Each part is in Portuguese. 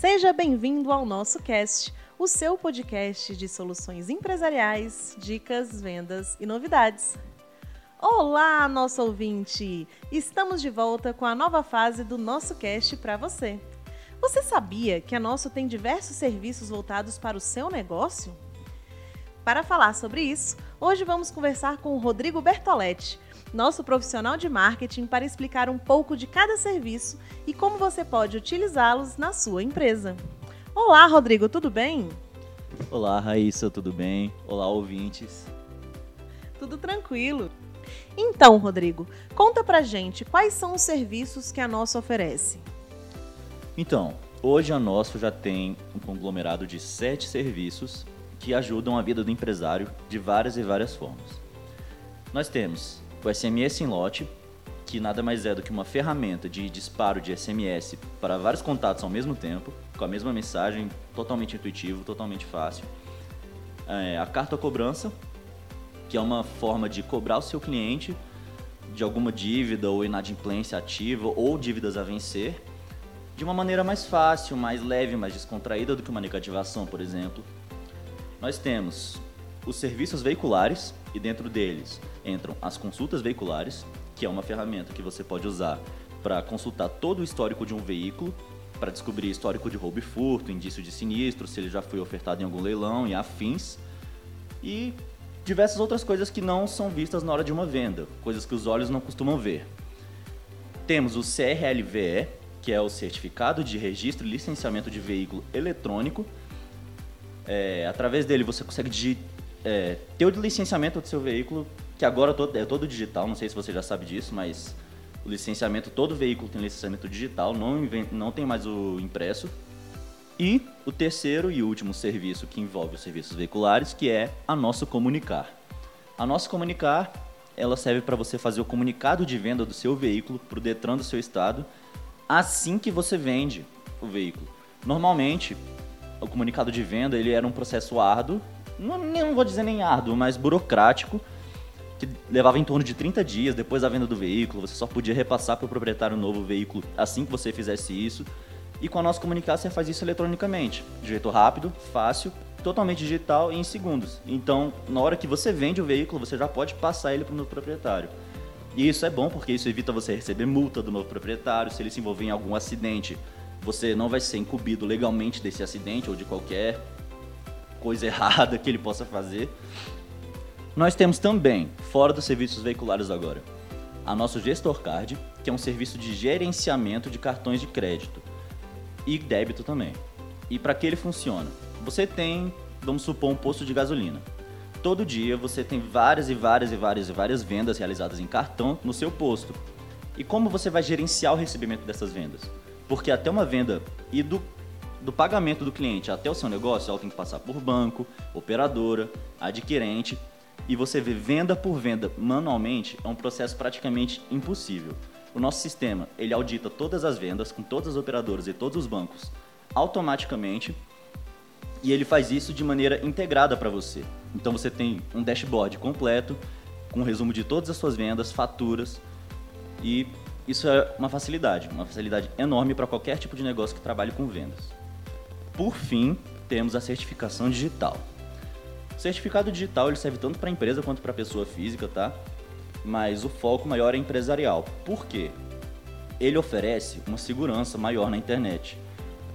Seja bem-vindo ao nosso cast, o seu podcast de soluções empresariais, dicas, vendas e novidades. Olá, nosso ouvinte! Estamos de volta com a nova fase do nosso cast para você. Você sabia que a Nosso tem diversos serviços voltados para o seu negócio? Para falar sobre isso, hoje vamos conversar com o Rodrigo Bertoletti, nosso profissional de marketing, para explicar um pouco de cada serviço e como você pode utilizá-los na sua empresa. Olá, Rodrigo, tudo bem? Olá, Raíssa, tudo bem? Olá, ouvintes. Tudo tranquilo. Então, Rodrigo, conta pra gente quais são os serviços que a Nossa oferece. Então, hoje a Nosso já tem um conglomerado de sete serviços que ajudam a vida do empresário de várias e várias formas. Nós temos o SMS em lote, que nada mais é do que uma ferramenta de disparo de SMS para vários contatos ao mesmo tempo, com a mesma mensagem, totalmente intuitivo, totalmente fácil. É, a carta cobrança, que é uma forma de cobrar o seu cliente de alguma dívida ou inadimplência ativa ou dívidas a vencer, de uma maneira mais fácil, mais leve, mais descontraída do que uma negativação, por exemplo. Nós temos os serviços veiculares e dentro deles entram as consultas veiculares, que é uma ferramenta que você pode usar para consultar todo o histórico de um veículo, para descobrir histórico de roubo e furto, indício de sinistro, se ele já foi ofertado em algum leilão e afins. E diversas outras coisas que não são vistas na hora de uma venda, coisas que os olhos não costumam ver. Temos o CRLVE, que é o Certificado de Registro e Licenciamento de Veículo Eletrônico, é, através dele você consegue é, ter o licenciamento do seu veículo, que agora é todo digital, não sei se você já sabe disso, mas o licenciamento, todo veículo tem licenciamento digital, não, não tem mais o impresso. E o terceiro e último serviço que envolve os serviços veiculares, que é a Nosso Comunicar. A Nosso Comunicar, ela serve para você fazer o comunicado de venda do seu veículo para o Detran do seu estado, assim que você vende o veículo. Normalmente, o comunicado de venda ele era um processo árduo, não, não vou dizer nem árduo, mas burocrático, que levava em torno de 30 dias depois da venda do veículo. Você só podia repassar para o proprietário novo veículo assim que você fizesse isso. E com a nossa comunicação você faz isso eletronicamente, de jeito rápido, fácil, totalmente digital e em segundos. Então, na hora que você vende o veículo, você já pode passar ele para o novo proprietário. E isso é bom porque isso evita você receber multa do novo proprietário se ele se envolver em algum acidente você não vai ser incumbido legalmente desse acidente ou de qualquer coisa errada que ele possa fazer. Nós temos também, fora dos serviços veiculares agora, a nosso Gestor Card, que é um serviço de gerenciamento de cartões de crédito e débito também. E para que ele funciona? Você tem, vamos supor, um posto de gasolina. Todo dia você tem várias e várias e várias e várias vendas realizadas em cartão no seu posto. E como você vai gerenciar o recebimento dessas vendas? Porque até uma venda e do, do pagamento do cliente até o seu negócio, ela tem que passar por banco, operadora, adquirente. E você vê venda por venda manualmente, é um processo praticamente impossível. O nosso sistema, ele audita todas as vendas com todas as operadoras e todos os bancos automaticamente e ele faz isso de maneira integrada para você. Então você tem um dashboard completo com um resumo de todas as suas vendas, faturas e isso é uma facilidade, uma facilidade enorme para qualquer tipo de negócio que trabalhe com vendas. Por fim, temos a certificação digital. O certificado digital ele serve tanto para empresa quanto para pessoa física, tá? Mas o foco maior é empresarial. Por quê? Ele oferece uma segurança maior na internet.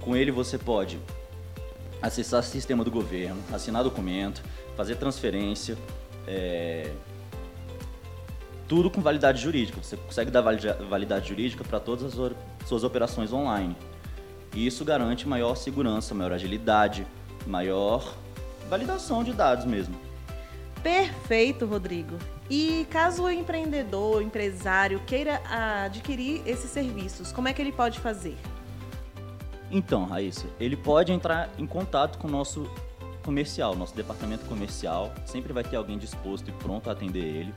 Com ele você pode acessar o sistema do governo, assinar documento, fazer transferência, é, tudo com validade jurídica. Você consegue dar validade jurídica para todas as suas operações online. E isso garante maior segurança, maior agilidade, maior validação de dados mesmo. Perfeito, Rodrigo. E caso o empreendedor, o empresário queira adquirir esses serviços, como é que ele pode fazer? Então, Raíssa, ele pode entrar em contato com o nosso comercial, nosso departamento comercial. Sempre vai ter alguém disposto e pronto a atender ele.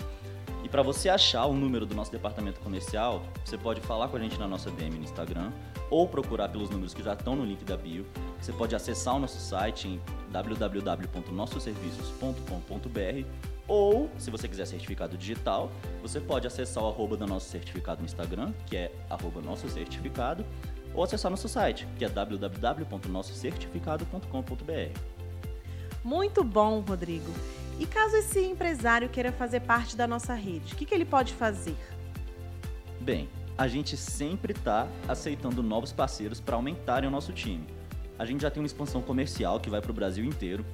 E para você achar o número do nosso departamento comercial, você pode falar com a gente na nossa DM no Instagram ou procurar pelos números que já estão no link da bio. Você pode acessar o nosso site em www.nossoserviços.com.br ou, se você quiser certificado digital, você pode acessar o arroba do nosso certificado no Instagram, que é arroba nosso certificado, ou acessar nosso site, que é www.nossocertificado.com.br. Muito bom, Rodrigo. E caso esse empresário queira fazer parte da nossa rede, o que, que ele pode fazer? Bem, a gente sempre está aceitando novos parceiros para aumentarem o nosso time. A gente já tem uma expansão comercial que vai para o Brasil inteiro,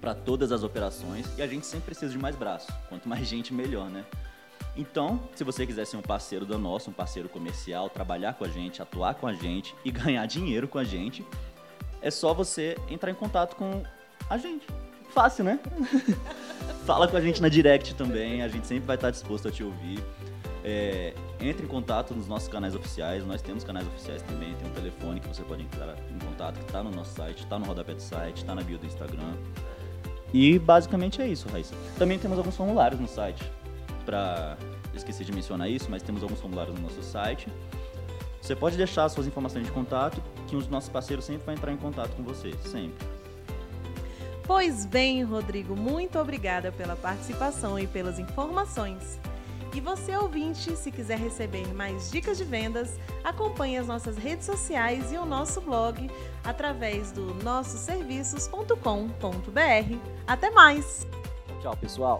para todas as operações, e a gente sempre precisa de mais braços. Quanto mais gente, melhor, né? Então, se você quiser ser um parceiro do nosso, um parceiro comercial, trabalhar com a gente, atuar com a gente e ganhar dinheiro com a gente, é só você entrar em contato com a gente. Fácil, né? Fala com a gente na direct também, a gente sempre vai estar disposto a te ouvir. É, entre em contato nos nossos canais oficiais, nós temos canais oficiais também, tem um telefone que você pode entrar em contato, que está no nosso site, está no rodapé do site, está na bio do Instagram. E basicamente é isso, Raíssa. Também temos alguns formulários no site para esqueci de mencionar isso, mas temos alguns formulários no nosso site. Você pode deixar suas informações de contato, que os nossos parceiros sempre vão entrar em contato com você, sempre. Pois bem, Rodrigo, muito obrigada pela participação e pelas informações. E você, ouvinte, se quiser receber mais dicas de vendas, acompanhe as nossas redes sociais e o nosso blog através do nossoserviços.com.br. Até mais! Tchau, pessoal!